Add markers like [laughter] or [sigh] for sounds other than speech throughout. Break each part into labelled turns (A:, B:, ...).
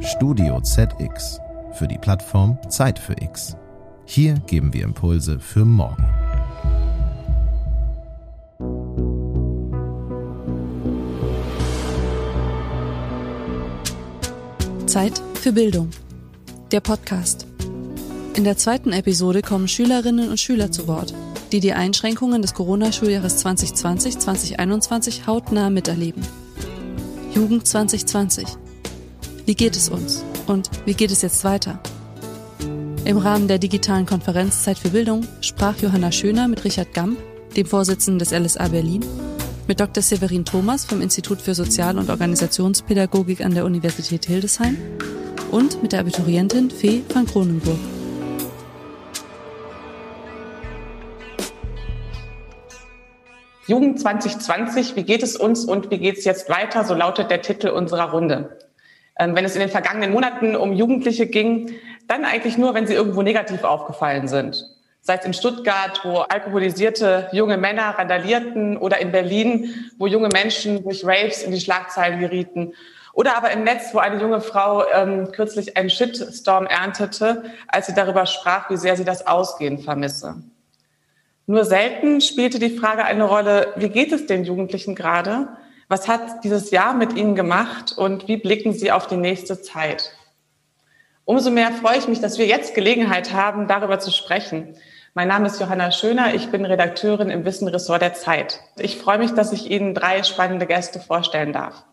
A: Studio ZX für die Plattform Zeit für X. Hier geben wir Impulse für morgen.
B: Zeit für Bildung. Der Podcast. In der zweiten Episode kommen Schülerinnen und Schüler zu Wort, die die Einschränkungen des Corona-Schuljahres 2020-2021 hautnah miterleben. Jugend 2020. Wie geht es uns? Und wie geht es jetzt weiter? Im Rahmen der digitalen Konferenz Zeit für Bildung sprach Johanna Schöner mit Richard Gamp, dem Vorsitzenden des LSA Berlin, mit Dr. Severin Thomas vom Institut für Sozial- und Organisationspädagogik an der Universität Hildesheim und mit der Abiturientin Fee van Kronenburg.
C: Jugend 2020, wie geht es uns und wie geht es jetzt weiter? So lautet der Titel unserer Runde. Ähm, wenn es in den vergangenen Monaten um Jugendliche ging, dann eigentlich nur, wenn sie irgendwo negativ aufgefallen sind. Sei es in Stuttgart, wo alkoholisierte junge Männer randalierten oder in Berlin, wo junge Menschen durch Raves in die Schlagzeilen gerieten. Oder aber im Netz, wo eine junge Frau ähm, kürzlich einen Shitstorm erntete, als sie darüber sprach, wie sehr sie das Ausgehen vermisse. Nur selten spielte die Frage eine Rolle, wie geht es den Jugendlichen gerade? Was hat dieses Jahr mit ihnen gemacht und wie blicken sie auf die nächste Zeit? Umso mehr freue ich mich, dass wir jetzt Gelegenheit haben, darüber zu sprechen. Mein Name ist Johanna Schöner, ich bin Redakteurin im Wissenressort der Zeit. Ich freue mich, dass ich Ihnen drei spannende Gäste vorstellen darf.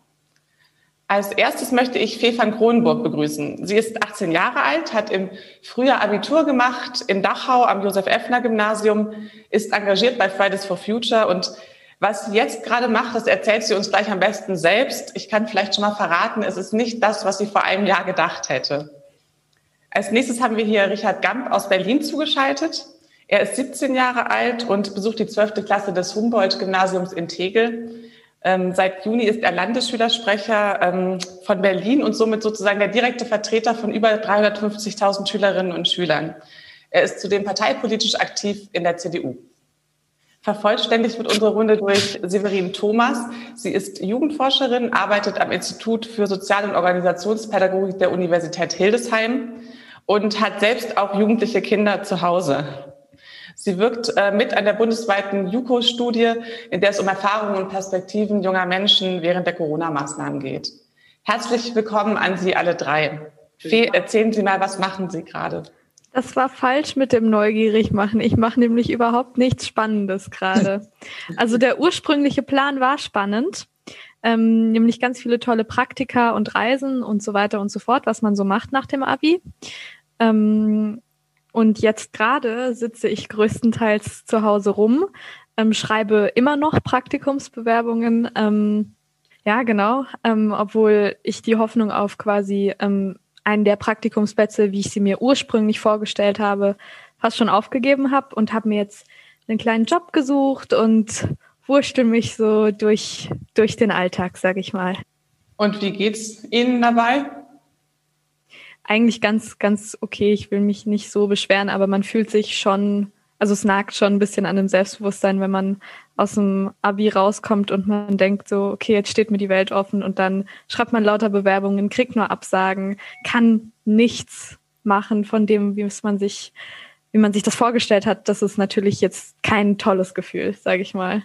C: Als erstes möchte ich Fee van Kronenburg begrüßen. Sie ist 18 Jahre alt, hat im Frühjahr Abitur gemacht in Dachau am Josef-Effner-Gymnasium, ist engagiert bei Fridays for Future und was sie jetzt gerade macht, das erzählt sie uns gleich am besten selbst. Ich kann vielleicht schon mal verraten, es ist nicht das, was sie vor einem Jahr gedacht hätte. Als nächstes haben wir hier Richard Gamp aus Berlin zugeschaltet. Er ist 17 Jahre alt und besucht die 12. Klasse des Humboldt-Gymnasiums in Tegel. Ähm, seit Juni ist er Landesschülersprecher ähm, von Berlin und somit sozusagen der direkte Vertreter von über 350.000 Schülerinnen und Schülern. Er ist zudem parteipolitisch aktiv in der CDU. Vervollständigt wird unsere Runde durch Severin Thomas. Sie ist Jugendforscherin, arbeitet am Institut für Sozial- und Organisationspädagogik der Universität Hildesheim und hat selbst auch jugendliche Kinder zu Hause. Sie wirkt äh, mit an der bundesweiten JUKO-Studie, in der es um Erfahrungen und Perspektiven junger Menschen während der Corona-Maßnahmen geht. Herzlich willkommen an Sie alle drei. Fee, erzählen Sie mal, was machen Sie gerade?
D: Das war falsch mit dem neugierig machen. Ich mache nämlich überhaupt nichts Spannendes gerade. [laughs] Also der ursprüngliche Plan war spannend, ähm, nämlich ganz viele tolle Praktika und Reisen und so weiter und so fort, was man so macht nach dem Abi. Ähm, und jetzt gerade sitze ich größtenteils zu Hause rum, ähm, schreibe immer noch Praktikumsbewerbungen. Ähm, ja, genau, ähm, obwohl ich die Hoffnung auf quasi ähm, einen der Praktikumsplätze, wie ich sie mir ursprünglich vorgestellt habe, fast schon aufgegeben habe und habe mir jetzt einen kleinen Job gesucht und wurschtel mich so durch, durch den Alltag, sag ich mal.
C: Und wie geht's Ihnen dabei?
D: eigentlich ganz, ganz okay. Ich will mich nicht so beschweren, aber man fühlt sich schon, also es nagt schon ein bisschen an dem Selbstbewusstsein, wenn man aus dem Abi rauskommt und man denkt so, okay, jetzt steht mir die Welt offen und dann schreibt man lauter Bewerbungen, kriegt nur Absagen, kann nichts machen von dem, wie man sich, wie man sich das vorgestellt hat. Das ist natürlich jetzt kein tolles Gefühl, sage ich mal.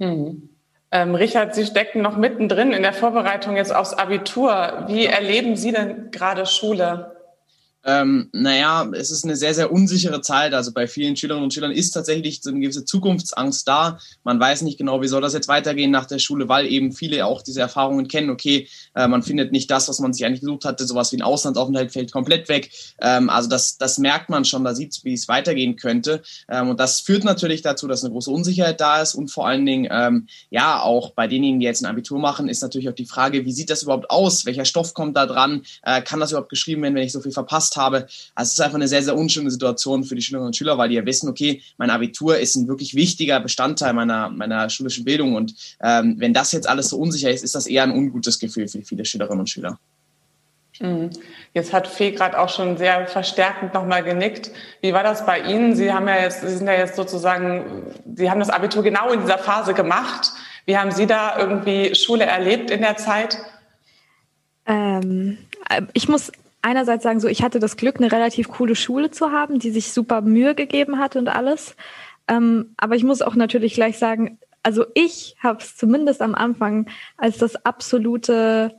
C: Hm. Ähm, Richard, Sie stecken noch mittendrin in der Vorbereitung jetzt aufs Abitur. Wie erleben Sie denn gerade Schule?
E: Ähm, naja, es ist eine sehr, sehr unsichere Zeit. Also bei vielen Schülerinnen und Schülern ist tatsächlich so eine gewisse Zukunftsangst da. Man weiß nicht genau, wie soll das jetzt weitergehen nach der Schule, weil eben viele auch diese Erfahrungen kennen. Okay, äh, man findet nicht das, was man sich eigentlich gesucht hatte. Sowas wie ein Auslandsaufenthalt fällt komplett weg. Ähm, also das, das merkt man schon, da sieht wie es weitergehen könnte. Ähm, und das führt natürlich dazu, dass eine große Unsicherheit da ist. Und vor allen Dingen, ähm, ja, auch bei denjenigen, die jetzt ein Abitur machen, ist natürlich auch die Frage, wie sieht das überhaupt aus? Welcher Stoff kommt da dran? Äh, kann das überhaupt geschrieben werden, wenn ich so viel verpasst habe. Also es ist einfach eine sehr, sehr unschöne Situation für die Schülerinnen und Schüler, weil die ja wissen, okay, mein Abitur ist ein wirklich wichtiger Bestandteil meiner, meiner schulischen Bildung. Und ähm, wenn das jetzt alles so unsicher ist, ist das eher ein ungutes Gefühl für viele Schülerinnen und Schüler.
C: Mhm. Jetzt hat Fee gerade auch schon sehr verstärkend nochmal genickt. Wie war das bei Ihnen? Sie haben ja jetzt, Sie sind ja jetzt sozusagen, Sie haben das Abitur genau in dieser Phase gemacht. Wie haben Sie da irgendwie Schule erlebt in der Zeit?
D: Ähm, äh, ich muss einerseits sagen, so ich hatte das Glück, eine relativ coole Schule zu haben, die sich super Mühe gegeben hat und alles. Ähm, aber ich muss auch natürlich gleich sagen, also ich habe es zumindest am Anfang als das absolute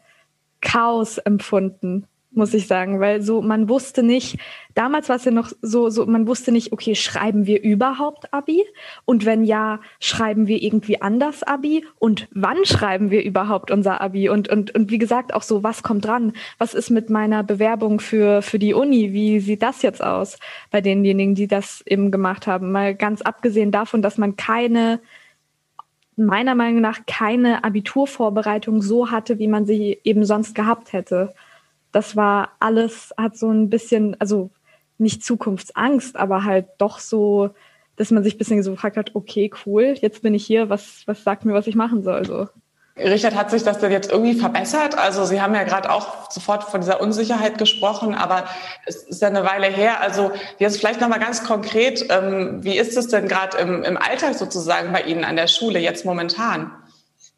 D: Chaos empfunden muss ich sagen, weil so man wusste nicht, damals war es ja noch so, so man wusste nicht, okay, schreiben wir überhaupt Abi und wenn ja, schreiben wir irgendwie anders Abi und wann schreiben wir überhaupt unser Abi und und und wie gesagt auch so, was kommt dran? Was ist mit meiner Bewerbung für für die Uni? Wie sieht das jetzt aus bei denjenigen, die das eben gemacht haben? Mal ganz abgesehen davon, dass man keine meiner Meinung nach keine Abiturvorbereitung so hatte, wie man sie eben sonst gehabt hätte das war alles, hat so ein bisschen, also nicht Zukunftsangst, aber halt doch so, dass man sich ein bisschen so gefragt hat, okay, cool, jetzt bin ich hier, was, was sagt mir, was ich machen soll, so.
C: Richard, hat sich das denn jetzt irgendwie verbessert? Also Sie haben ja gerade auch sofort von dieser Unsicherheit gesprochen, aber es ist ja eine Weile her. Also jetzt vielleicht nochmal ganz konkret, ähm, wie ist es denn gerade im, im Alltag sozusagen bei Ihnen an der Schule jetzt momentan?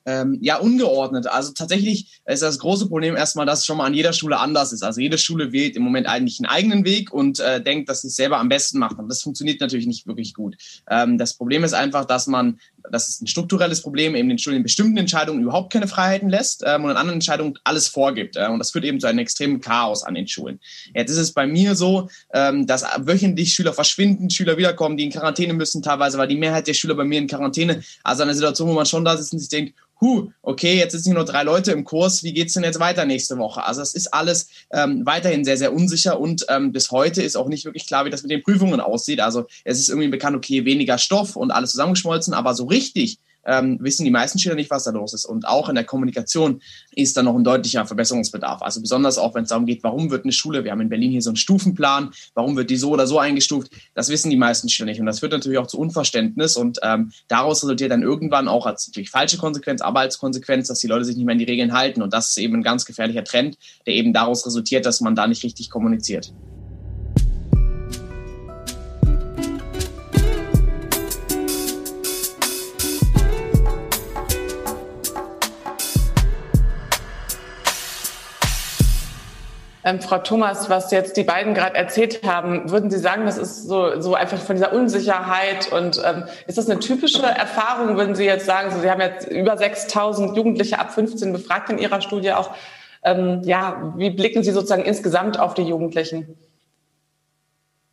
E: Ähm, ja ungeordnet. Also tatsächlich ist das große Problem erstmal, dass es schon mal an jeder Schule anders ist. Also jede Schule wählt im Moment eigentlich einen eigenen Weg und äh, denkt, dass sie es selber am besten machen. Das funktioniert natürlich nicht wirklich gut. Ähm, das Problem ist einfach, dass man, das ist ein strukturelles Problem, eben den Schulen in bestimmten Entscheidungen überhaupt keine Freiheiten lässt ähm, und in anderen Entscheidungen alles vorgibt. Äh, und das führt eben zu einem extremen Chaos an den Schulen. Jetzt ist es bei mir so, ähm, dass wöchentlich Schüler verschwinden, Schüler wiederkommen, die in Quarantäne müssen, teilweise war die Mehrheit der Schüler bei mir in Quarantäne. Also eine Situation, wo man schon da sitzt und sich denkt, huh, okay, jetzt sitzen nur drei Leute im Kurs, wie geht's denn jetzt weiter nächste Woche? Also es ist alles ähm, weiterhin sehr, sehr unsicher und ähm, bis heute ist auch nicht wirklich klar, wie das mit den Prüfungen aussieht. Also es ist irgendwie bekannt, okay, weniger Stoff und alles zusammengeschmolzen, aber so richtig ähm, wissen die meisten Schüler nicht, was da los ist. Und auch in der Kommunikation ist da noch ein deutlicher Verbesserungsbedarf. Also besonders auch, wenn es darum geht, warum wird eine Schule, wir haben in Berlin hier so einen Stufenplan, warum wird die so oder so eingestuft, das wissen die meisten Schüler nicht. Und das führt natürlich auch zu Unverständnis und ähm, daraus resultiert dann irgendwann auch als natürlich falsche Konsequenz, aber als Konsequenz, dass die Leute sich nicht mehr an die Regeln halten. Und das ist eben ein ganz gefährlicher Trend, der eben daraus resultiert, dass man da nicht richtig kommuniziert.
C: Ähm, Frau Thomas, was jetzt die beiden gerade erzählt haben, würden Sie sagen, das ist so, so einfach von dieser Unsicherheit und ähm, ist das eine typische Erfahrung, würden Sie jetzt sagen, so, Sie haben jetzt über 6000 Jugendliche ab 15 befragt in Ihrer Studie auch. Ähm, ja, wie blicken Sie sozusagen insgesamt auf die Jugendlichen?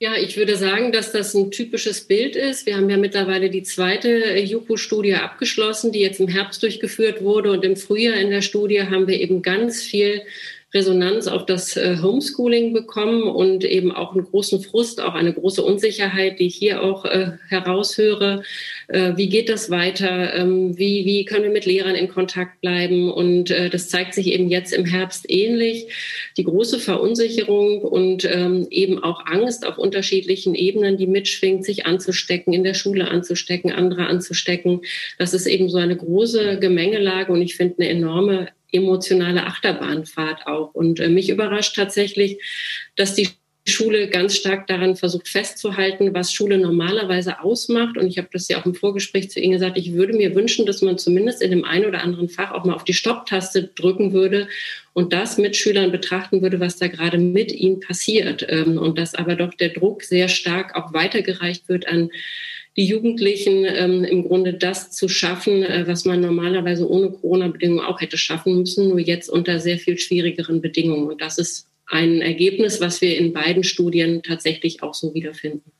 F: Ja, ich würde sagen, dass das ein typisches Bild ist. Wir haben ja mittlerweile die zweite JUPO-Studie abgeschlossen, die jetzt im Herbst durchgeführt wurde. Und im Frühjahr in der Studie haben wir eben ganz viel Resonanz auf das äh, Homeschooling bekommen und eben auch einen großen Frust, auch eine große Unsicherheit, die ich hier auch äh, heraushöre. Äh, wie geht das weiter? Ähm, wie, wie können wir mit Lehrern in Kontakt bleiben? Und äh, das zeigt sich eben jetzt im Herbst ähnlich. Die große Verunsicherung und ähm, eben auch Angst auf unterschiedlichen Ebenen, die mitschwingt, sich anzustecken, in der Schule anzustecken, andere anzustecken. Das ist eben so eine große Gemengelage und ich finde eine enorme emotionale Achterbahnfahrt auch. Und äh, mich überrascht tatsächlich, dass die Schule ganz stark daran versucht festzuhalten, was Schule normalerweise ausmacht. Und ich habe das ja auch im Vorgespräch zu Ihnen gesagt, ich würde mir wünschen, dass man zumindest in dem einen oder anderen Fach auch mal auf die Stopptaste drücken würde und das mit Schülern betrachten würde, was da gerade mit ihnen passiert. Ähm, und dass aber doch der Druck sehr stark auch weitergereicht wird an die Jugendlichen ähm, im Grunde das zu schaffen, äh, was man normalerweise ohne Corona-Bedingungen auch hätte schaffen müssen, nur jetzt unter sehr viel schwierigeren Bedingungen. Und das ist ein Ergebnis, was wir in beiden Studien tatsächlich auch so wiederfinden.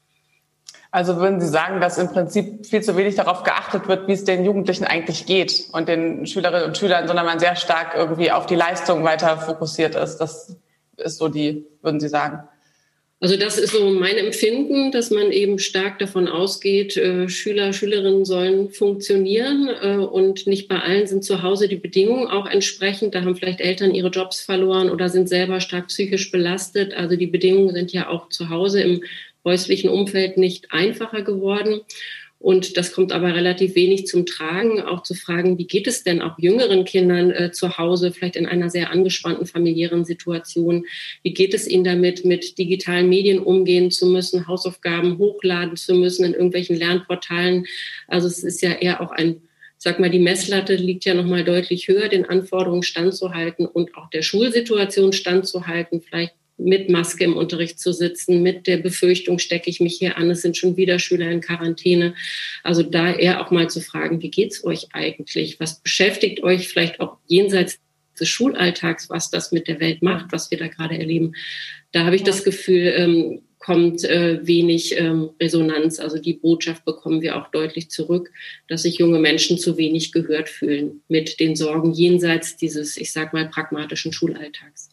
C: Also würden Sie sagen, dass im Prinzip viel zu wenig darauf geachtet wird, wie es den Jugendlichen eigentlich geht und den Schülerinnen und Schülern, sondern man sehr stark irgendwie auf die Leistung weiter fokussiert ist. Das ist so die, würden Sie sagen?
F: Also das ist so mein Empfinden, dass man eben stark davon ausgeht, äh, Schüler, Schülerinnen sollen funktionieren äh, und nicht bei allen sind zu Hause die Bedingungen auch entsprechend. Da haben vielleicht Eltern ihre Jobs verloren oder sind selber stark psychisch belastet. Also die Bedingungen sind ja auch zu Hause im häuslichen Umfeld nicht einfacher geworden. Und das kommt aber relativ wenig zum Tragen, auch zu fragen, wie geht es denn auch jüngeren Kindern äh, zu Hause, vielleicht in einer sehr angespannten familiären Situation? Wie geht es ihnen damit, mit digitalen Medien umgehen zu müssen, Hausaufgaben hochladen zu müssen in irgendwelchen Lernportalen? Also es ist ja eher auch ein sag mal, die Messlatte liegt ja nochmal deutlich höher, den Anforderungen standzuhalten und auch der Schulsituation standzuhalten, vielleicht mit Maske im Unterricht zu sitzen, mit der Befürchtung, stecke ich mich hier an, es sind schon wieder Schüler in Quarantäne. Also da eher auch mal zu fragen, wie geht's euch eigentlich? Was beschäftigt euch vielleicht auch jenseits des Schulalltags, was das mit der Welt macht, was wir da gerade erleben? Da habe ich das Gefühl, ähm, kommt äh, wenig ähm, Resonanz. Also die Botschaft bekommen wir auch deutlich zurück, dass sich junge Menschen zu wenig gehört fühlen mit den Sorgen jenseits dieses, ich sag mal, pragmatischen Schulalltags.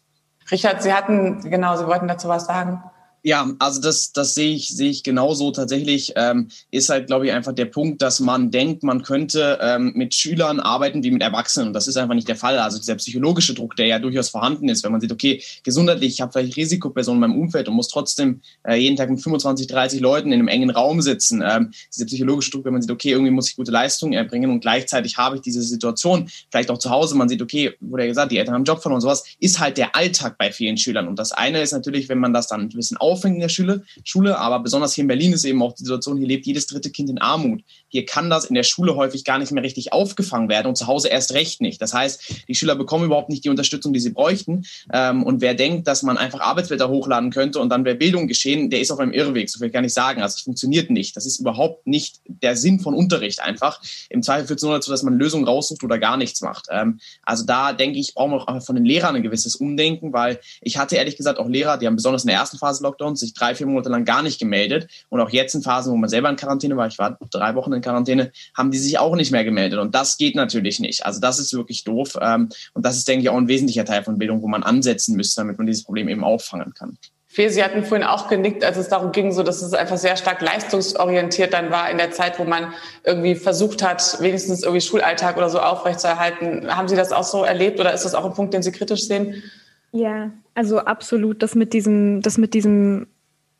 C: Richard, Sie hatten, genau, Sie wollten dazu was sagen.
E: Ja, also das, das sehe ich, sehe ich genauso tatsächlich. Ähm, ist halt, glaube ich, einfach der Punkt, dass man denkt, man könnte ähm, mit Schülern arbeiten wie mit Erwachsenen. Und das ist einfach nicht der Fall. Also dieser psychologische Druck, der ja durchaus vorhanden ist, wenn man sieht, okay, gesundheitlich, ich habe vielleicht Risikopersonen in meinem Umfeld und muss trotzdem äh, jeden Tag mit 25, 30 Leuten in einem engen Raum sitzen. Ähm, dieser psychologische Druck, wenn man sieht, okay, irgendwie muss ich gute Leistungen erbringen und gleichzeitig habe ich diese Situation, vielleicht auch zu Hause, man sieht, okay, wurde ja gesagt, die Eltern haben Job von und sowas, ist halt der Alltag bei vielen Schülern. Und das eine ist natürlich, wenn man das dann ein bisschen auf aufhängen in der Schule, Schule, aber besonders hier in Berlin ist eben auch die Situation, hier lebt jedes dritte Kind in Armut. Hier kann das in der Schule häufig gar nicht mehr richtig aufgefangen werden und zu Hause erst recht nicht. Das heißt, die Schüler bekommen überhaupt nicht die Unterstützung, die sie bräuchten. Ähm, und wer denkt, dass man einfach Arbeitsblätter hochladen könnte und dann wäre Bildung geschehen, der ist auf einem Irrweg. So viel kann ich sagen. Also es funktioniert nicht. Das ist überhaupt nicht der Sinn von Unterricht einfach. Im Zweifel führt es nur dazu, dass man Lösungen raussucht oder gar nichts macht. Ähm, also da denke ich, brauchen wir auch von den Lehrern ein gewisses Umdenken, weil ich hatte ehrlich gesagt auch Lehrer, die haben besonders in der ersten Phase Lockdowns sich drei, vier Monate lang gar nicht gemeldet. Und auch jetzt in Phasen, wo man selber in Quarantäne war, ich war drei Wochen in Quarantäne, haben die sich auch nicht mehr gemeldet. Und das geht natürlich nicht. Also das ist wirklich doof. Ähm, und das ist, denke ich, auch ein wesentlicher Teil von Bildung, wo man ansetzen müsste, damit man dieses Problem eben auffangen kann.
C: Fee, Sie hatten vorhin auch genickt, als es darum ging, so dass es einfach sehr stark leistungsorientiert dann war in der Zeit, wo man irgendwie versucht hat, wenigstens irgendwie Schulalltag oder so aufrechtzuerhalten. Haben Sie das auch so erlebt oder ist das auch ein Punkt, den Sie kritisch sehen?
D: Ja, also absolut. Das mit diesem, das mit diesem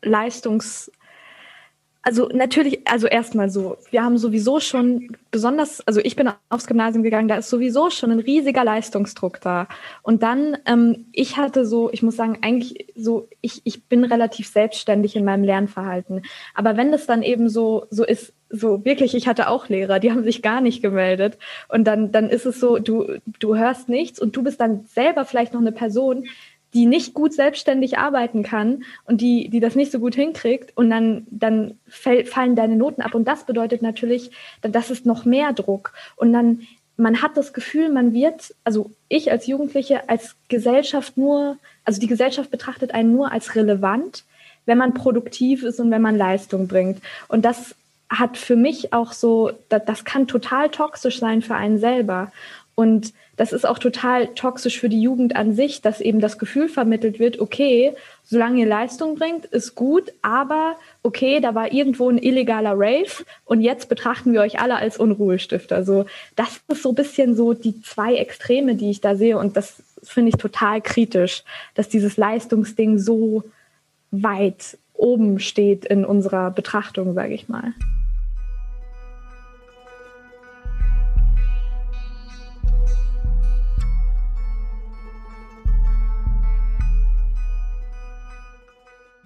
D: Leistungs, also natürlich, also erstmal so, wir haben sowieso schon besonders, also ich bin aufs Gymnasium gegangen, da ist sowieso schon ein riesiger Leistungsdruck da. Und dann, ähm, ich hatte so, ich muss sagen, eigentlich so, ich, ich bin relativ selbstständig in meinem Lernverhalten. Aber wenn das dann eben so, so ist, so wirklich, ich hatte auch Lehrer, die [laughs] haben sich gar nicht gemeldet. Und dann, dann ist es so, du, du hörst nichts und du bist dann selber vielleicht noch eine Person, die nicht gut selbstständig arbeiten kann und die, die das nicht so gut hinkriegt und dann, dann fallen deine Noten ab. Und das bedeutet natürlich, das ist noch mehr Druck. Und dann, man hat das Gefühl, man wird, also ich als Jugendliche, als Gesellschaft nur, also die Gesellschaft betrachtet einen nur als relevant, wenn man produktiv ist und wenn man Leistung bringt. Und das hat für mich auch so, das, das kann total toxisch sein für einen selber. Und das ist auch total toxisch für die Jugend an sich, dass eben das Gefühl vermittelt wird, okay, solange ihr Leistung bringt, ist gut, aber okay, da war irgendwo ein illegaler Rave und jetzt betrachten wir euch alle als Unruhestifter. Also das ist so ein bisschen so die zwei Extreme, die ich da sehe und das finde ich total kritisch, dass dieses Leistungsding so weit oben steht in unserer Betrachtung, sage ich mal.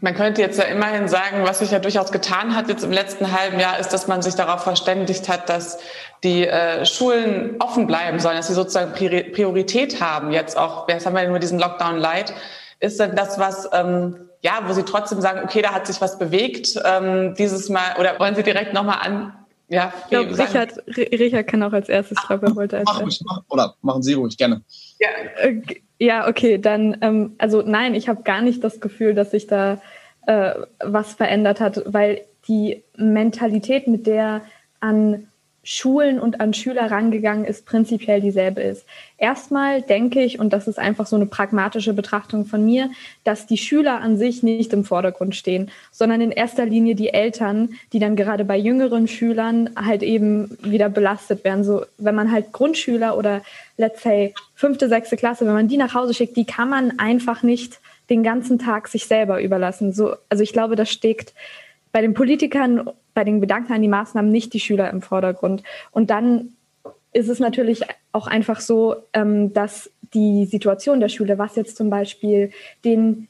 C: Man könnte jetzt ja immerhin sagen, was sich ja durchaus getan hat jetzt im letzten halben Jahr, ist, dass man sich darauf verständigt hat, dass die äh, Schulen offen bleiben sollen, dass sie sozusagen Priorität haben. Jetzt auch, jetzt haben wir nur diesen Lockdown Light. Ist denn das was, ähm, ja, wo Sie trotzdem sagen, okay, da hat sich was bewegt ähm, dieses Mal, oder wollen Sie direkt nochmal an,
D: ja, ich glaube, Richard, Richard kann auch als erstes, glaube er wollte als
E: mach ruhig, mach, Oder machen Sie ruhig, gerne.
D: Ja, okay. Ja, okay, dann, ähm, also nein, ich habe gar nicht das Gefühl, dass sich da äh, was verändert hat, weil die Mentalität, mit der an Schulen und an Schüler rangegangen ist, prinzipiell dieselbe ist. Erstmal denke ich, und das ist einfach so eine pragmatische Betrachtung von mir, dass die Schüler an sich nicht im Vordergrund stehen, sondern in erster Linie die Eltern, die dann gerade bei jüngeren Schülern halt eben wieder belastet werden. So, wenn man halt Grundschüler oder let's say fünfte, sechste Klasse, wenn man die nach Hause schickt, die kann man einfach nicht den ganzen Tag sich selber überlassen. So, also ich glaube, das steckt bei den Politikern bei den Gedanken an die Maßnahmen nicht die Schüler im Vordergrund. Und dann ist es natürlich auch einfach so, ähm, dass die Situation der Schule, was jetzt zum Beispiel den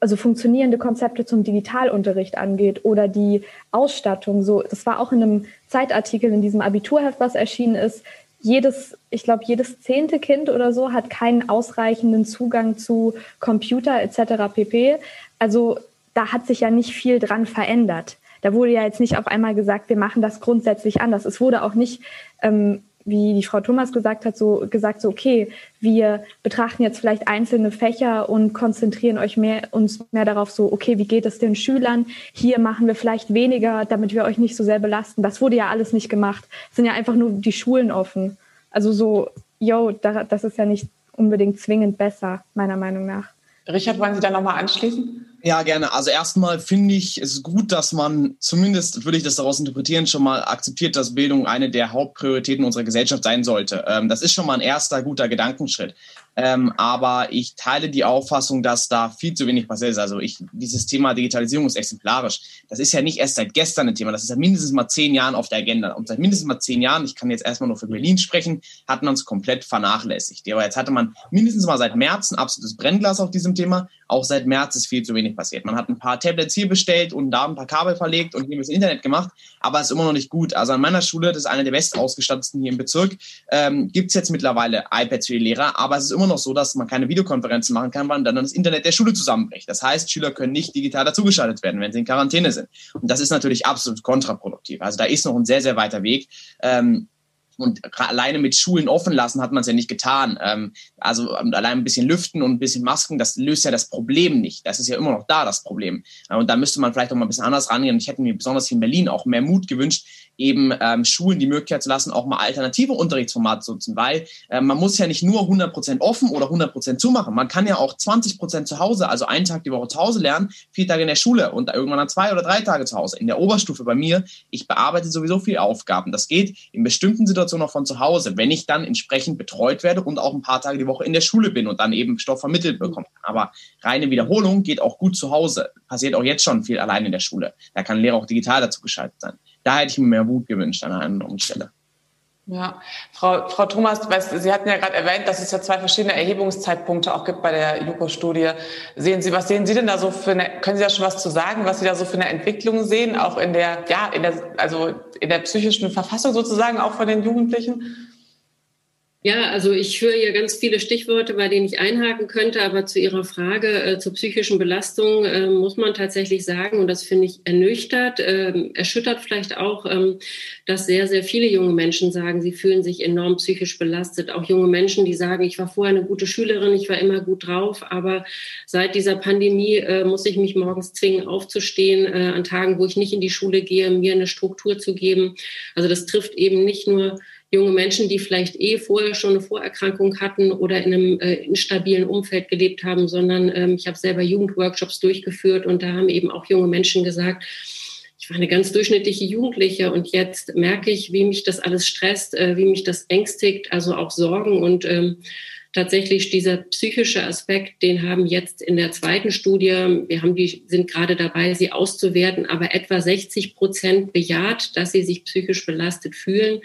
D: also funktionierende Konzepte zum Digitalunterricht angeht oder die Ausstattung. So, das war auch in einem Zeitartikel in diesem Abiturheft, was erschienen ist. Jedes, ich glaube, jedes zehnte Kind oder so hat keinen ausreichenden Zugang zu Computer etc. pp. Also da hat sich ja nicht viel dran verändert. Da wurde ja jetzt nicht auf einmal gesagt, wir machen das grundsätzlich anders. Es wurde auch nicht ähm, wie die Frau Thomas gesagt hat, so gesagt, so okay, wir betrachten jetzt vielleicht einzelne Fächer und konzentrieren euch mehr, uns mehr darauf, so okay, wie geht es den Schülern? Hier machen wir vielleicht weniger, damit wir euch nicht so sehr belasten. Das wurde ja alles nicht gemacht. Es sind ja einfach nur die Schulen offen. Also so, yo, das ist ja nicht unbedingt zwingend besser, meiner Meinung nach.
C: Richard, wollen Sie da nochmal anschließen?
E: Ja, gerne. Also erstmal finde ich es gut, dass man zumindest, würde ich das daraus interpretieren, schon mal akzeptiert, dass Bildung eine der Hauptprioritäten unserer Gesellschaft sein sollte. Ähm, das ist schon mal ein erster guter Gedankenschritt. Ähm, aber ich teile die Auffassung, dass da viel zu wenig passiert ist. Also ich, dieses Thema Digitalisierung ist exemplarisch. Das ist ja nicht erst seit gestern ein Thema. Das ist ja mindestens mal zehn Jahren auf der Agenda. Und seit mindestens mal zehn Jahren, ich kann jetzt erstmal nur für Berlin sprechen, hat man es komplett vernachlässigt. Aber jetzt hatte man mindestens mal seit März ein absolutes Brennglas auf diesem Thema. Auch seit März ist viel zu wenig passiert. Man hat ein paar Tablets hier bestellt und da ein paar Kabel verlegt und hier das Internet gemacht, aber es ist immer noch nicht gut. Also an meiner Schule, das ist eine der bestausgestattetsten hier im Bezirk, ähm, gibt es jetzt mittlerweile iPads für die Lehrer, aber es ist immer noch so, dass man keine Videokonferenzen machen kann, weil dann das Internet der Schule zusammenbricht. Das heißt, Schüler können nicht digital dazugeschaltet werden, wenn sie in Quarantäne sind. Und das ist natürlich absolut kontraproduktiv. Also da ist noch ein sehr, sehr weiter Weg. Ähm, und alleine mit Schulen offen lassen hat man es ja nicht getan. Ähm, also allein ein bisschen lüften und ein bisschen Masken, das löst ja das Problem nicht. Das ist ja immer noch da, das Problem. Und da müsste man vielleicht auch mal ein bisschen anders rangehen. Ich hätte mir besonders hier in Berlin auch mehr Mut gewünscht, eben ähm, Schulen die Möglichkeit zu lassen, auch mal alternative Unterrichtsformate zu nutzen, weil äh, man muss ja nicht nur 100% offen oder 100% zumachen. Man kann ja auch 20% zu Hause, also einen Tag die Woche zu Hause lernen, vier Tage in der Schule und irgendwann dann zwei oder drei Tage zu Hause. In der Oberstufe bei mir, ich bearbeite sowieso viele Aufgaben. Das geht in bestimmten Situationen auch von zu Hause, wenn ich dann entsprechend betreut werde und auch ein paar Tage die Woche in der Schule bin und dann eben Stoff vermittelt bekomme. Aber reine Wiederholung geht auch gut zu Hause. Passiert auch jetzt schon viel allein in der Schule. Da kann Lehrer auch digital dazu geschaltet sein da hätte ich mir mehr Wut gewünscht an einer anderen Stelle.
C: Ja, Frau, Frau Thomas, Sie hatten ja gerade erwähnt, dass es ja zwei verschiedene Erhebungszeitpunkte auch gibt bei der JUKO-Studie. Sehen Sie, was sehen Sie denn da so für eine, können Sie da schon was zu sagen, was Sie da so für eine Entwicklung sehen, auch in der, ja, in der, also in der psychischen Verfassung sozusagen auch von den Jugendlichen?
F: Ja, also ich höre hier ganz viele Stichworte, bei denen ich einhaken könnte, aber zu Ihrer Frage äh, zur psychischen Belastung äh, muss man tatsächlich sagen, und das finde ich ernüchtert, äh, erschüttert vielleicht auch, ähm, dass sehr, sehr viele junge Menschen sagen, sie fühlen sich enorm psychisch belastet. Auch junge Menschen, die sagen, ich war vorher eine gute Schülerin, ich war immer gut drauf, aber seit dieser Pandemie äh, muss ich mich morgens zwingen, aufzustehen, äh, an Tagen, wo ich nicht in die Schule gehe, mir eine Struktur zu geben. Also das trifft eben nicht nur junge Menschen, die vielleicht eh vorher schon eine Vorerkrankung hatten oder in einem äh, instabilen Umfeld gelebt haben, sondern ähm, ich habe selber Jugendworkshops durchgeführt und da haben eben auch junge Menschen gesagt, ich war eine ganz durchschnittliche Jugendliche und jetzt merke ich, wie mich das alles stresst, äh, wie mich das ängstigt, also auch Sorgen und ähm, tatsächlich dieser psychische Aspekt, den haben jetzt in der zweiten Studie, wir haben die, sind gerade dabei, sie auszuwerten, aber etwa 60 Prozent bejaht, dass sie sich psychisch belastet fühlen.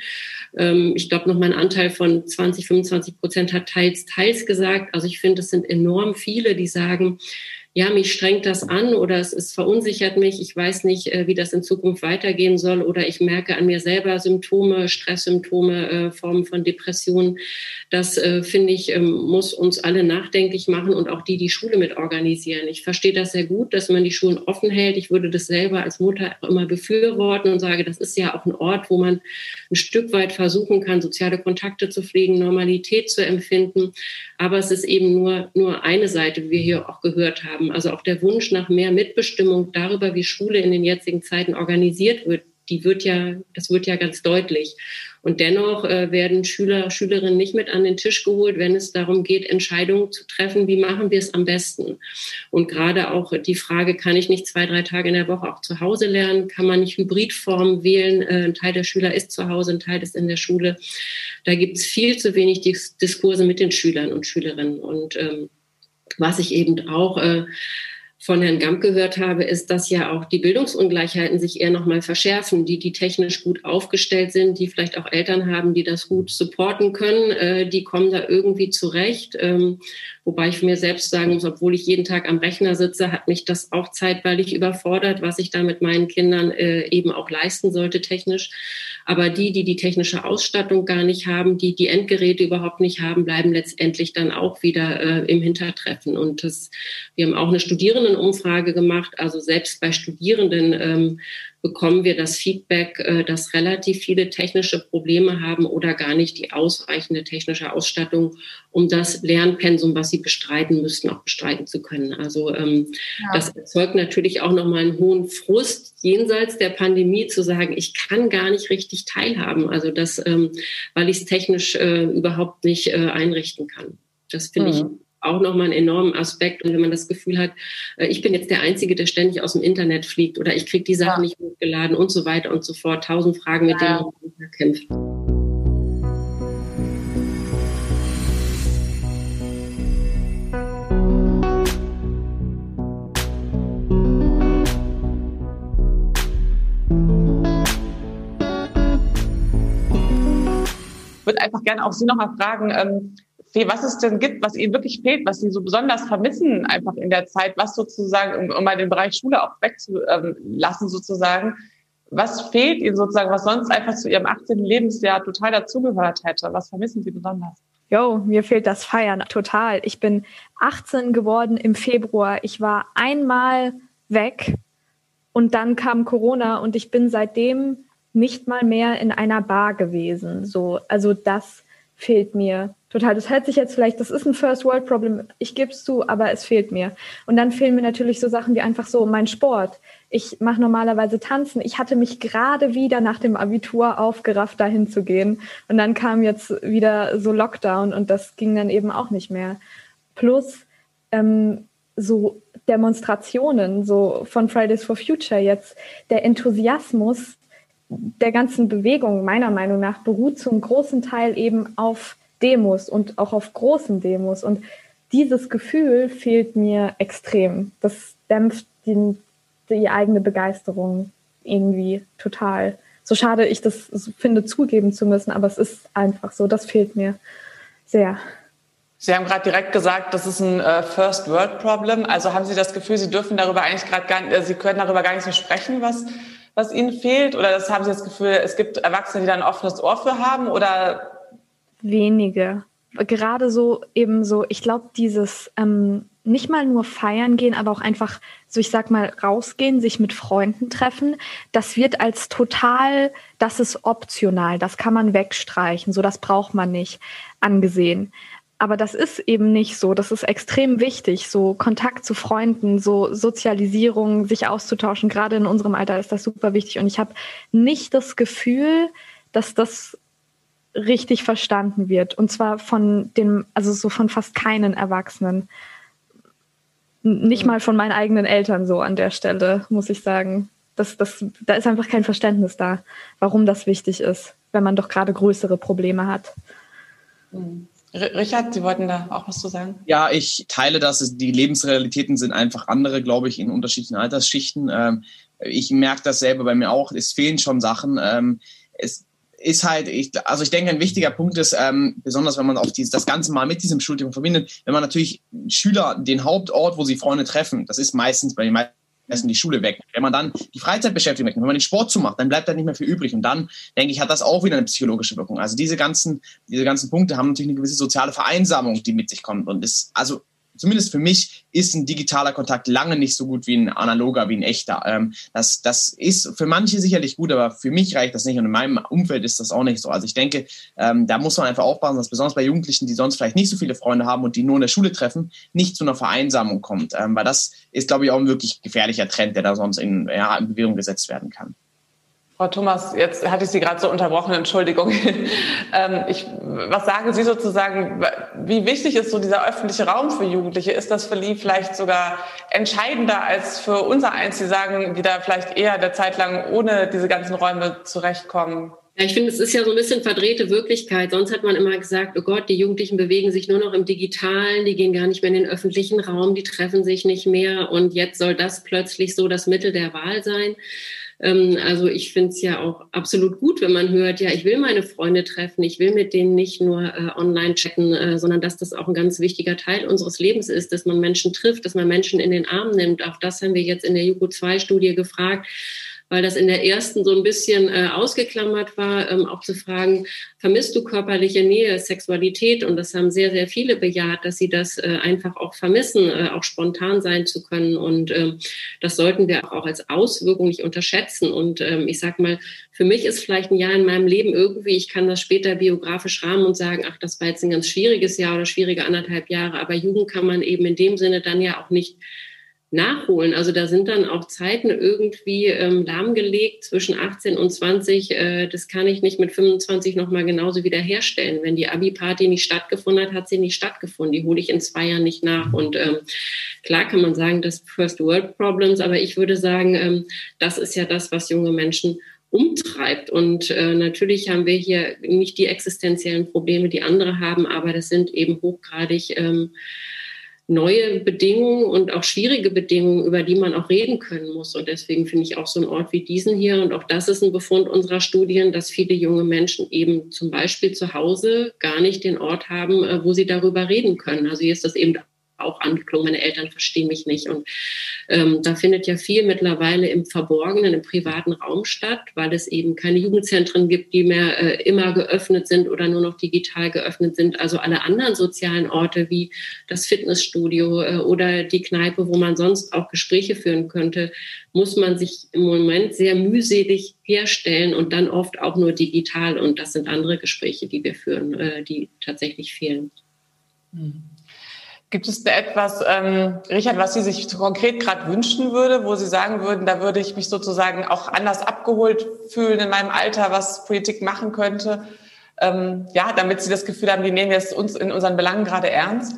F: Ähm, ich glaube, noch mal ein Anteil von 20, 25 Prozent hat teils, teils gesagt. Also ich finde, es sind enorm viele, die sagen, ja, mich strengt das an oder es, es verunsichert mich, ich weiß nicht, äh, wie das in Zukunft weitergehen soll oder ich merke an mir selber Symptome, Stresssymptome, äh, Formen von Depressionen. Das, äh, finde ich, ähm, muss uns alle nachdenklich machen und auch die, die Schule mit organisieren. Ich verstehe das sehr gut, dass man die Schulen offen hält. Ich würde das selber als Mutter auch immer befürworten und sage, das ist ja auch ein Ort, wo man ein Stück weit versuchen kann, soziale Kontakte zu pflegen, Normalität zu empfinden. Aber es ist eben nur, nur eine Seite, wie wir hier auch gehört haben haben. Also auch der Wunsch nach mehr Mitbestimmung darüber, wie Schule in den jetzigen Zeiten organisiert wird, die wird ja, das wird ja ganz deutlich. Und dennoch äh, werden Schüler, Schülerinnen nicht mit an den Tisch geholt, wenn es darum geht, Entscheidungen zu treffen, wie machen wir es am besten. Und gerade auch die Frage, kann ich nicht zwei, drei Tage in der Woche auch zu Hause lernen? Kann man nicht Hybridformen wählen? Äh, ein Teil der Schüler ist zu Hause, ein Teil ist in der Schule. Da gibt es viel zu wenig Dis Diskurse mit den Schülern und Schülerinnen. Und ähm, was ich eben auch äh, von Herrn Gamp gehört habe, ist, dass ja auch die Bildungsungleichheiten sich eher nochmal verschärfen, die, die technisch gut aufgestellt sind, die vielleicht auch Eltern haben, die das gut supporten können, äh, die kommen da irgendwie zurecht. Ähm, Wobei ich mir selbst sagen muss, obwohl ich jeden Tag am Rechner sitze, hat mich das auch zeitweilig überfordert, was ich da mit meinen Kindern äh, eben auch leisten sollte technisch. Aber die, die die technische Ausstattung gar nicht haben, die die Endgeräte überhaupt nicht haben, bleiben letztendlich dann auch wieder äh, im Hintertreffen. Und das, wir haben auch eine Studierendenumfrage gemacht. Also selbst bei Studierenden ähm, bekommen wir das Feedback, äh, dass relativ viele technische Probleme haben oder gar nicht die ausreichende technische Ausstattung, um das Lernpensum, was sie bestreiten müssten, auch bestreiten zu können. Also ähm, ja. das erzeugt natürlich auch nochmal einen hohen Frust jenseits der Pandemie zu sagen, ich kann gar nicht richtig teilhaben, also das, ähm, weil ich es technisch äh, überhaupt nicht äh, einrichten kann. Das finde mhm. ich auch nochmal einen enormen Aspekt. Und wenn man das Gefühl hat, äh, ich bin jetzt der Einzige, der ständig aus dem Internet fliegt oder ich kriege die Sachen ja. nicht hochgeladen und so weiter und so fort. Tausend Fragen, mit ja. denen man kämpft.
C: Ich würde einfach gerne auch Sie nochmal fragen, ähm, was es denn gibt, was Ihnen wirklich fehlt, was Sie so besonders vermissen einfach in der Zeit, was sozusagen, um, um mal den Bereich Schule auch wegzulassen sozusagen, was fehlt Ihnen sozusagen, was sonst einfach zu Ihrem 18. Lebensjahr total dazugehört hätte? Was vermissen Sie besonders?
D: Jo, mir fehlt das Feiern total. Ich bin 18 geworden im Februar. Ich war einmal weg und dann kam Corona und ich bin seitdem nicht mal mehr in einer Bar gewesen. So, also das fehlt mir total. Das hört sich jetzt vielleicht, das ist ein First World Problem, ich gebe es zu, aber es fehlt mir. Und dann fehlen mir natürlich so Sachen wie einfach so mein Sport. Ich mache normalerweise Tanzen. Ich hatte mich gerade wieder nach dem Abitur aufgerafft, dahin zu gehen. Und dann kam jetzt wieder so Lockdown und das ging dann eben auch nicht mehr. Plus ähm, so Demonstrationen, so von Fridays for Future jetzt, der Enthusiasmus der ganzen Bewegung meiner Meinung nach beruht zum großen Teil eben auf Demos und auch auf großen Demos. Und dieses Gefühl fehlt mir extrem. Das dämpft die, die eigene Begeisterung irgendwie total. So schade ich das finde, zugeben zu müssen, aber es ist einfach so. Das fehlt mir sehr.
C: Sie haben gerade direkt gesagt, das ist ein äh, First World Problem. Also haben Sie das Gefühl, Sie dürfen darüber eigentlich gerade gar nicht, äh, Sie können darüber gar nicht so sprechen, was was ihnen fehlt? Oder das haben Sie das Gefühl, es gibt Erwachsene, die da ein offenes Ohr für haben? Oder
D: wenige. Gerade so eben so, ich glaube, dieses ähm, nicht mal nur feiern gehen, aber auch einfach, so ich sag mal, rausgehen, sich mit Freunden treffen, das wird als total, das ist optional, das kann man wegstreichen, so das braucht man nicht angesehen. Aber das ist eben nicht so. Das ist extrem wichtig. So Kontakt zu Freunden, so Sozialisierung, sich auszutauschen. Gerade in unserem Alter ist das super wichtig. Und ich habe nicht das Gefühl, dass das richtig verstanden wird. Und zwar von dem, also so von fast keinen Erwachsenen. Nicht mal von meinen eigenen Eltern so an der Stelle, muss ich sagen. Das, das, da ist einfach kein Verständnis da, warum das wichtig ist, wenn man doch gerade größere Probleme hat.
C: Mhm. Richard, Sie wollten da auch was zu sagen?
E: Ja, ich teile das. Die Lebensrealitäten sind einfach andere, glaube ich, in unterschiedlichen Altersschichten. Ähm, ich merke das selber bei mir auch. Es fehlen schon Sachen. Ähm, es ist halt, ich, also ich denke, ein wichtiger Punkt ist, ähm, besonders wenn man auch dieses, das Ganze mal mit diesem Studium verbindet, wenn man natürlich Schüler den Hauptort, wo sie Freunde treffen, das ist meistens bei den meisten die Schule weg. Wenn man dann die Freizeitbeschäftigung weg, wenn man den Sport zumacht, dann bleibt da nicht mehr viel übrig. Und dann, denke ich, hat das auch wieder eine psychologische Wirkung. Also diese ganzen, diese ganzen Punkte haben natürlich eine gewisse soziale Vereinsamung, die mit sich kommt. Und ist, also zumindest für mich ist ein digitaler Kontakt lange nicht so gut wie ein analoger, wie ein echter. Ähm, das, das ist für manche sicherlich gut, aber für mich reicht das nicht und in meinem Umfeld ist das auch nicht so. Also ich denke, ähm, da muss man einfach aufpassen, dass besonders bei Jugendlichen, die sonst vielleicht nicht so viele Freunde haben und die nur in der Schule treffen, nicht zu einer Vereinsamung kommt. Ähm, weil das ist, glaube ich, auch ein wirklich gefährlicher Trend, der da sonst in, ja, in Bewegung gesetzt werden kann.
C: Frau Thomas, jetzt hatte ich Sie gerade so unterbrochen, Entschuldigung. [laughs] ähm, ich, was sagen Sie sozusagen, wie wichtig ist so dieser öffentliche Raum für Jugendliche? Ist das für die vielleicht sogar entscheidender als für unser eins, die sagen, die da vielleicht eher der Zeit lang ohne diese ganzen Räume zurechtkommen?
F: Ja, ich finde, es ist ja so ein bisschen verdrehte Wirklichkeit. Sonst hat man immer gesagt, oh Gott, die Jugendlichen bewegen sich nur noch im Digitalen, die gehen gar nicht mehr in den öffentlichen Raum, die treffen sich nicht mehr und jetzt soll das plötzlich so das Mittel der Wahl sein. Ähm, also ich finde es ja auch absolut gut, wenn man hört, ja, ich will meine Freunde treffen, ich will mit denen nicht nur äh, online chatten, äh, sondern dass das auch ein ganz wichtiger Teil unseres Lebens ist, dass man Menschen trifft, dass man Menschen in den Arm nimmt. Auch das haben wir jetzt in der Jugo 2 Studie gefragt weil das in der ersten so ein bisschen äh, ausgeklammert war, ähm, auch zu fragen, vermisst du körperliche Nähe, Sexualität? Und das haben sehr, sehr viele bejaht, dass sie das äh, einfach auch vermissen, äh, auch spontan sein zu können. Und ähm, das sollten wir auch als Auswirkung nicht unterschätzen. Und ähm, ich sag mal, für mich ist vielleicht ein Jahr in meinem Leben irgendwie, ich kann das später biografisch rahmen und sagen, ach, das war jetzt ein ganz schwieriges Jahr oder schwierige anderthalb Jahre. Aber Jugend kann man eben in dem Sinne dann ja auch nicht nachholen. Also da sind dann auch Zeiten irgendwie ähm, lahmgelegt zwischen 18 und 20. Äh, das kann ich nicht mit 25 nochmal genauso wiederherstellen. Wenn die Abi-Party nicht stattgefunden hat, hat sie nicht stattgefunden. Die hole ich in zwei Jahren nicht nach. Und ähm, klar kann man sagen, das First World Problems, aber ich würde sagen, ähm, das ist ja das, was junge Menschen umtreibt. Und äh, natürlich haben wir hier nicht die existenziellen Probleme, die andere haben, aber das sind eben hochgradig ähm, neue Bedingungen und auch schwierige Bedingungen, über die man auch reden können muss. Und deswegen finde ich auch so einen Ort wie diesen hier, und auch das ist ein Befund unserer Studien, dass viele junge Menschen eben zum Beispiel zu Hause gar nicht den Ort haben, äh, wo sie darüber reden können. Also hier ist das eben auch angeklungen, meine Eltern verstehen mich nicht. Und ähm, da findet ja viel mittlerweile im Verborgenen, im privaten Raum statt, weil es eben keine Jugendzentren gibt, die mehr äh, immer geöffnet sind oder nur noch digital geöffnet sind. Also alle anderen sozialen Orte wie das Fitnessstudio äh, oder die Kneipe, wo man sonst auch Gespräche führen könnte, muss man sich im Moment sehr mühselig herstellen und dann oft auch nur digital. Und das sind andere Gespräche, die wir führen, äh, die tatsächlich fehlen.
C: Mhm. Gibt es etwas, ähm, Richard, was Sie sich konkret gerade wünschen würde, wo Sie sagen würden, da würde ich mich sozusagen auch anders abgeholt fühlen in meinem Alter, was Politik machen könnte? Ähm, ja, damit Sie das Gefühl haben, die nehmen jetzt uns in unseren Belangen gerade ernst?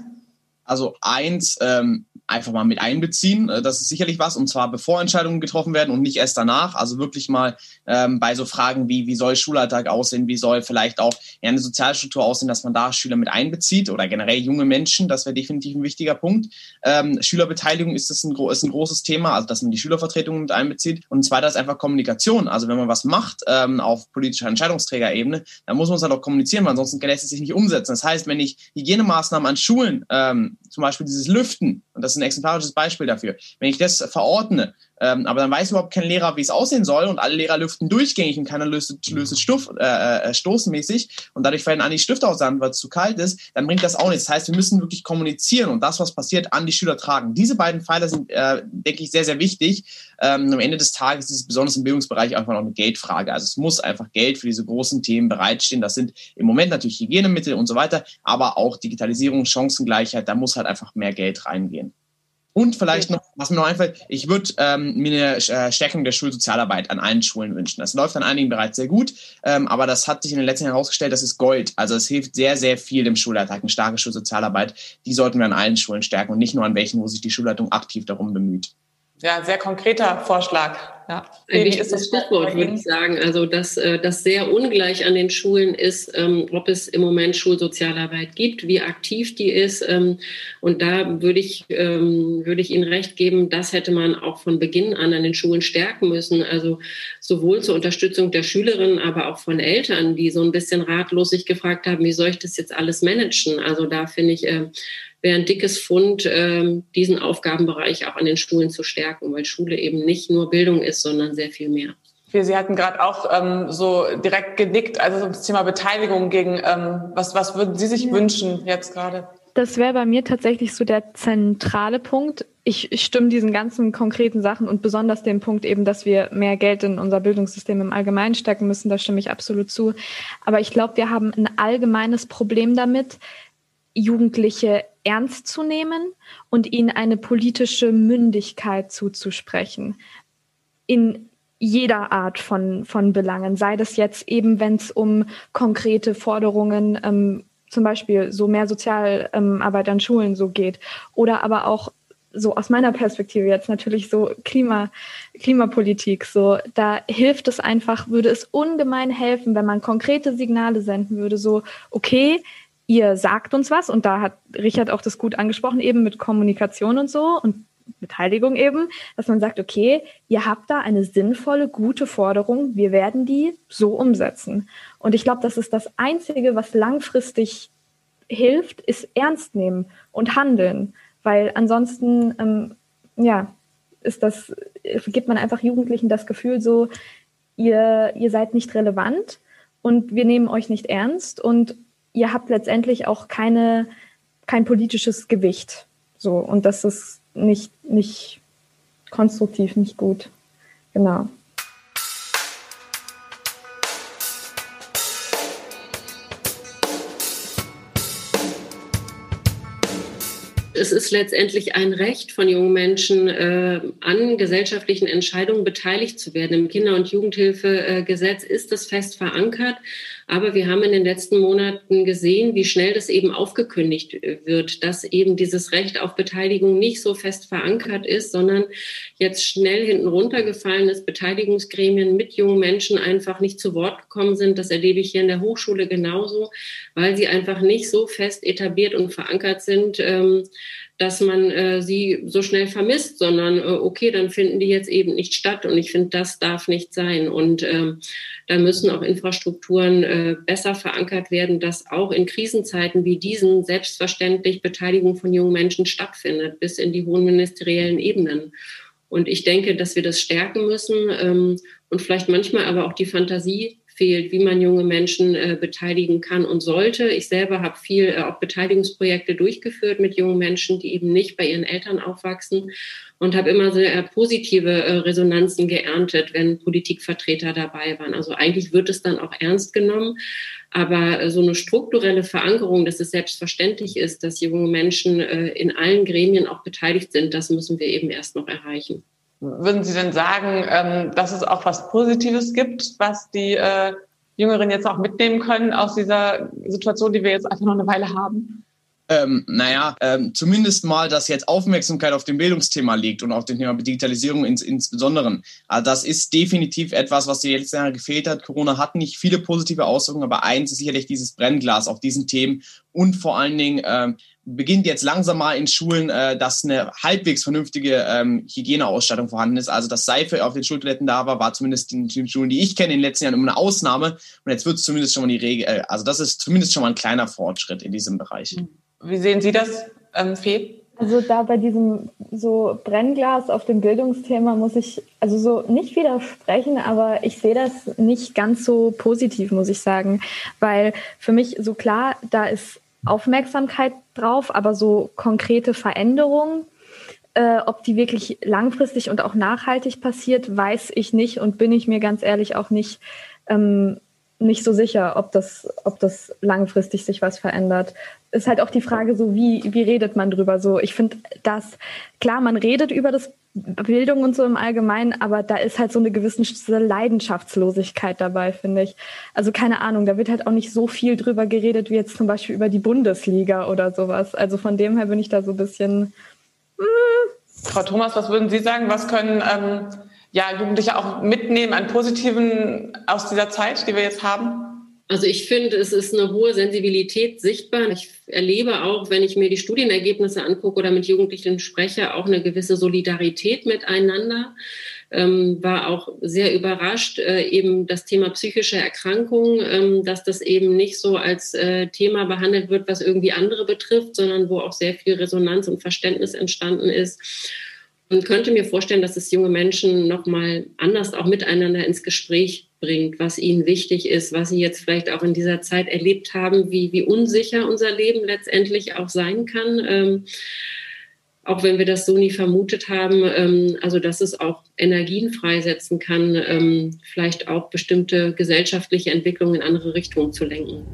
E: Also eins, ähm, einfach mal mit einbeziehen. Äh, das ist sicherlich was, und zwar bevor Entscheidungen getroffen werden und nicht erst danach. Also wirklich mal ähm, bei so Fragen wie, wie soll Schulalltag aussehen, wie soll vielleicht auch eine Sozialstruktur aussehen, dass man da Schüler mit einbezieht oder generell junge Menschen. Das wäre definitiv ein wichtiger Punkt. Ähm, Schülerbeteiligung ist, das ein, ist ein großes Thema, also dass man die Schülervertretung mit einbezieht. Und zweiter ist einfach Kommunikation. Also wenn man was macht ähm, auf politischer Entscheidungsträgerebene, dann muss man es halt auch kommunizieren, weil ansonsten lässt es sich nicht umsetzen. Das heißt, wenn ich Hygienemaßnahmen an Schulen, ähm, zum Beispiel dieses Lüften, und das ist ein exemplarisches Beispiel dafür. Wenn ich das verordne, ähm, aber dann weiß überhaupt kein Lehrer, wie es aussehen soll und alle Lehrer lüften durchgängig und keiner löst, löst Stuff, äh, äh, stoßmäßig und dadurch fallen an die Stifte aus weil es zu kalt ist, dann bringt das auch nichts. Das heißt, wir müssen wirklich kommunizieren und das, was passiert, an die Schüler tragen. Diese beiden Pfeiler sind, äh, denke ich, sehr, sehr wichtig. Ähm, am Ende des Tages ist es besonders im Bildungsbereich einfach noch eine Geldfrage. Also es muss einfach Geld für diese großen Themen bereitstehen. Das sind im Moment natürlich Hygienemittel und so weiter, aber auch Digitalisierung, Chancengleichheit, da muss halt einfach mehr Geld reingehen. Und vielleicht noch, was mir noch einfällt, ich würde ähm, mir eine äh, Stärkung der Schulsozialarbeit an allen Schulen wünschen. Das läuft an einigen bereits sehr gut, ähm, aber das hat sich in den letzten Jahren herausgestellt, das ist Gold. Also es hilft sehr, sehr viel im Schulalltag, eine starke Schulsozialarbeit. Die sollten wir an allen Schulen stärken und nicht nur an welchen, wo sich die Schulleitung aktiv darum bemüht.
C: Ja, sehr konkreter Vorschlag. Ja.
F: Ein wichtiges Stichwort, würde ich sagen. Also, dass äh, das sehr ungleich an den Schulen ist, ähm, ob es im Moment Schulsozialarbeit gibt, wie aktiv die ist. Ähm, und da würde ich, ähm, würde ich Ihnen recht geben, das hätte man auch von Beginn an an den Schulen stärken müssen. Also sowohl zur Unterstützung der Schülerinnen, aber auch von Eltern, die so ein bisschen ratlos sich gefragt haben, wie soll ich das jetzt alles managen? Also da finde ich, äh, wäre ein dickes Fund, ähm, diesen Aufgabenbereich auch an den Schulen zu stärken, weil Schule eben nicht nur Bildung ist, sondern sehr viel mehr.
C: Sie hatten gerade auch ähm, so direkt genickt, also das Thema Beteiligung gegen, ähm, was, was würden Sie sich ja. wünschen jetzt gerade?
D: Das wäre bei mir tatsächlich so der zentrale Punkt. Ich stimme diesen ganzen konkreten Sachen und besonders dem Punkt eben, dass wir mehr Geld in unser Bildungssystem im Allgemeinen stecken müssen, da stimme ich absolut zu. Aber ich glaube, wir haben ein allgemeines Problem damit, Jugendliche ernst zu nehmen und ihnen eine politische Mündigkeit zuzusprechen. In jeder Art von, von Belangen, sei das jetzt eben, wenn es um konkrete Forderungen, ähm, zum Beispiel so mehr Sozialarbeit an Schulen so geht, oder aber auch so aus meiner Perspektive jetzt natürlich so Klima, Klimapolitik, so da hilft es einfach, würde es ungemein helfen, wenn man konkrete Signale senden würde, so okay, ihr sagt uns was und da hat Richard auch das gut angesprochen, eben mit Kommunikation und so und Beteiligung eben, dass man sagt, okay, ihr habt da eine sinnvolle, gute Forderung, wir werden die so umsetzen. Und ich glaube, das ist das Einzige, was langfristig hilft, ist ernst nehmen und handeln, weil ansonsten, ähm, ja, ist das, gibt man einfach Jugendlichen das Gefühl so, ihr, ihr seid nicht relevant und wir nehmen euch nicht ernst und ihr habt letztendlich auch keine, kein politisches Gewicht. So, und das ist nicht, nicht konstruktiv, nicht gut. Genau.
F: Es ist letztendlich ein Recht von jungen Menschen, äh, an gesellschaftlichen Entscheidungen beteiligt zu werden. Im Kinder- und Jugendhilfegesetz ist das fest verankert. Aber wir haben in den letzten Monaten gesehen, wie schnell das eben aufgekündigt wird, dass eben dieses Recht auf Beteiligung nicht so fest verankert ist, sondern jetzt schnell hinten runtergefallen ist, Beteiligungsgremien mit jungen Menschen einfach nicht zu Wort gekommen sind. Das erlebe ich hier in der Hochschule genauso, weil sie einfach nicht so fest etabliert und verankert sind, ähm, dass man äh, sie so schnell vermisst, sondern äh, okay, dann finden die jetzt eben nicht statt. Und ich finde, das darf nicht sein. Und ähm, da müssen auch Infrastrukturen äh, besser verankert werden, dass auch in Krisenzeiten wie diesen selbstverständlich Beteiligung von jungen Menschen stattfindet, bis in die hohen ministeriellen Ebenen. Und ich denke, dass wir das stärken müssen ähm, und vielleicht manchmal aber auch die Fantasie fehlt, wie man junge Menschen äh, beteiligen kann und sollte. Ich selber habe viel äh, auch Beteiligungsprojekte durchgeführt mit jungen Menschen, die eben nicht bei ihren Eltern aufwachsen und habe immer sehr positive äh, Resonanzen geerntet, wenn Politikvertreter dabei waren. Also eigentlich wird es dann auch ernst genommen. Aber äh, so eine strukturelle Verankerung, dass es selbstverständlich ist, dass junge Menschen äh, in allen Gremien auch beteiligt sind, das müssen wir eben erst noch erreichen.
C: Würden Sie denn sagen, ähm, dass es auch was Positives gibt, was die äh, Jüngeren jetzt auch mitnehmen können aus dieser Situation, die wir jetzt einfach noch eine Weile haben?
E: ähm, naja, ähm, zumindest mal, dass jetzt Aufmerksamkeit auf dem Bildungsthema liegt und auf dem Thema Digitalisierung ins, insbesondere. Also das ist definitiv etwas, was die letzten Jahre gefehlt hat. Corona hat nicht viele positive Auswirkungen, aber eins ist sicherlich dieses Brennglas auf diesen Themen und vor allen Dingen ähm, beginnt jetzt langsam mal in Schulen, äh, dass eine halbwegs vernünftige ähm, Hygieneausstattung vorhanden ist. Also dass Seife auf den Schultoiletten da war, war zumindest in den Schulen, die ich kenne, in den letzten Jahren immer eine Ausnahme. Und jetzt wird es zumindest schon mal die Regel, äh, also das ist zumindest schon mal ein kleiner Fortschritt in diesem Bereich.
C: Wie sehen Sie das, ähm, Fee?
D: Also da bei diesem so Brennglas auf dem Bildungsthema muss ich also so nicht widersprechen, aber ich sehe das nicht ganz so positiv, muss ich sagen, weil für mich so klar, da ist Aufmerksamkeit drauf, aber so konkrete Veränderungen, äh, ob die wirklich langfristig und auch nachhaltig passiert, weiß ich nicht und bin ich mir ganz ehrlich auch nicht ähm, nicht so sicher, ob das, ob das langfristig sich was verändert. Ist halt auch die Frage, so wie, wie redet man drüber? So, ich finde das, klar, man redet über das Bildung und so im Allgemeinen, aber da ist halt so eine gewisse Leidenschaftslosigkeit dabei, finde ich. Also keine Ahnung, da wird halt auch nicht so viel drüber geredet wie jetzt zum Beispiel über die Bundesliga oder sowas. Also von dem her bin ich da so ein bisschen.
C: Mh. Frau Thomas, was würden Sie sagen? Was können ähm, ja, Jugendliche auch mitnehmen an Positiven aus dieser Zeit, die wir jetzt haben?
F: Also ich finde, es ist eine hohe Sensibilität sichtbar. Ich erlebe auch, wenn ich mir die Studienergebnisse angucke oder mit Jugendlichen spreche, auch eine gewisse Solidarität miteinander. Ähm, war auch sehr überrascht, äh, eben das Thema psychische Erkrankungen, ähm, dass das eben nicht so als äh, Thema behandelt wird, was irgendwie andere betrifft, sondern wo auch sehr viel Resonanz und Verständnis entstanden ist. Und könnte mir vorstellen, dass es junge Menschen nochmal anders auch miteinander ins Gespräch bringt, was ihnen wichtig ist, was sie jetzt vielleicht auch in dieser Zeit erlebt haben, wie, wie unsicher unser Leben letztendlich auch sein kann. Ähm, auch wenn wir das so nie vermutet haben, ähm, also dass es auch Energien freisetzen kann, ähm, vielleicht auch bestimmte gesellschaftliche Entwicklungen in andere Richtungen zu lenken.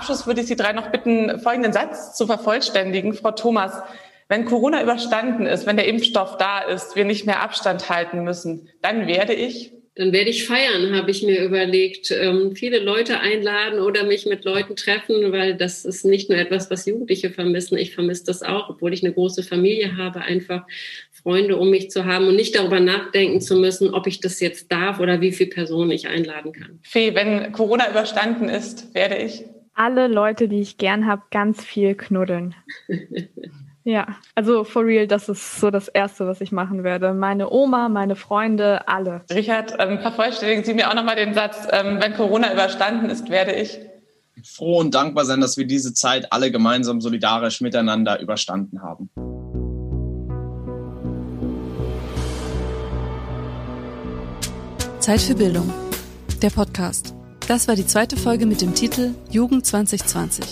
C: Abschluss würde ich Sie drei noch bitten, folgenden Satz zu vervollständigen. Frau Thomas, wenn Corona überstanden ist, wenn der Impfstoff da ist, wir nicht mehr Abstand halten müssen, dann werde ich
F: dann werde ich feiern, habe ich mir überlegt. Ähm, viele Leute einladen oder mich mit Leuten treffen, weil das ist nicht nur etwas, was Jugendliche vermissen. Ich vermisse das auch, obwohl ich eine große Familie habe, einfach Freunde um mich zu haben und nicht darüber nachdenken zu müssen, ob ich das jetzt darf oder wie viele Personen ich einladen kann.
C: Fee, wenn Corona überstanden ist, werde ich
D: alle Leute, die ich gern habe, ganz viel knuddeln. [laughs] Ja, also for real, das ist so das Erste, was ich machen werde. Meine Oma, meine Freunde, alle.
C: Richard, ähm, vervollständigen Sie mir auch nochmal den Satz, ähm, wenn Corona überstanden ist, werde ich
E: froh und dankbar sein, dass wir diese Zeit alle gemeinsam solidarisch miteinander überstanden haben.
B: Zeit für Bildung. Der Podcast. Das war die zweite Folge mit dem Titel Jugend 2020.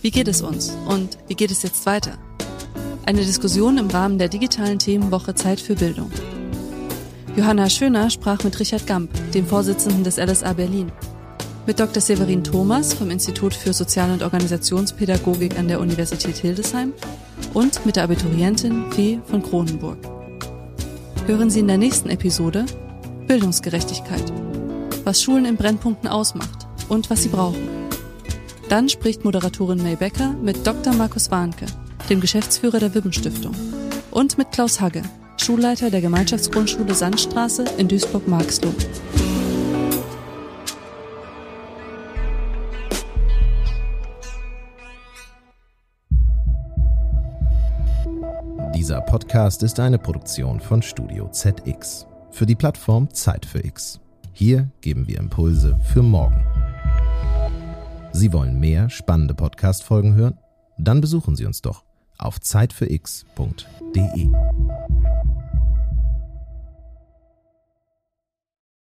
B: Wie geht es uns und wie geht es jetzt weiter? Eine Diskussion im Rahmen der digitalen Themenwoche Zeit für Bildung. Johanna Schöner sprach mit Richard Gamp, dem Vorsitzenden des LSA Berlin, mit Dr. Severin Thomas vom Institut für Sozial- und Organisationspädagogik an der Universität Hildesheim und mit der Abiturientin Fee von Kronenburg. Hören Sie in der nächsten Episode Bildungsgerechtigkeit, was Schulen in Brennpunkten ausmacht und was sie brauchen. Dann spricht Moderatorin May Becker mit Dr. Markus Warnke, dem Geschäftsführer der Wibbenstiftung, und mit Klaus Hagge, Schulleiter der Gemeinschaftsgrundschule Sandstraße in Duisburg-Marxloh.
A: Dieser Podcast ist eine Produktion von Studio ZX für die Plattform Zeit für X. Hier geben wir Impulse für morgen. Sie wollen mehr spannende Podcast-Folgen hören? Dann besuchen Sie uns doch auf zeitfürx.de.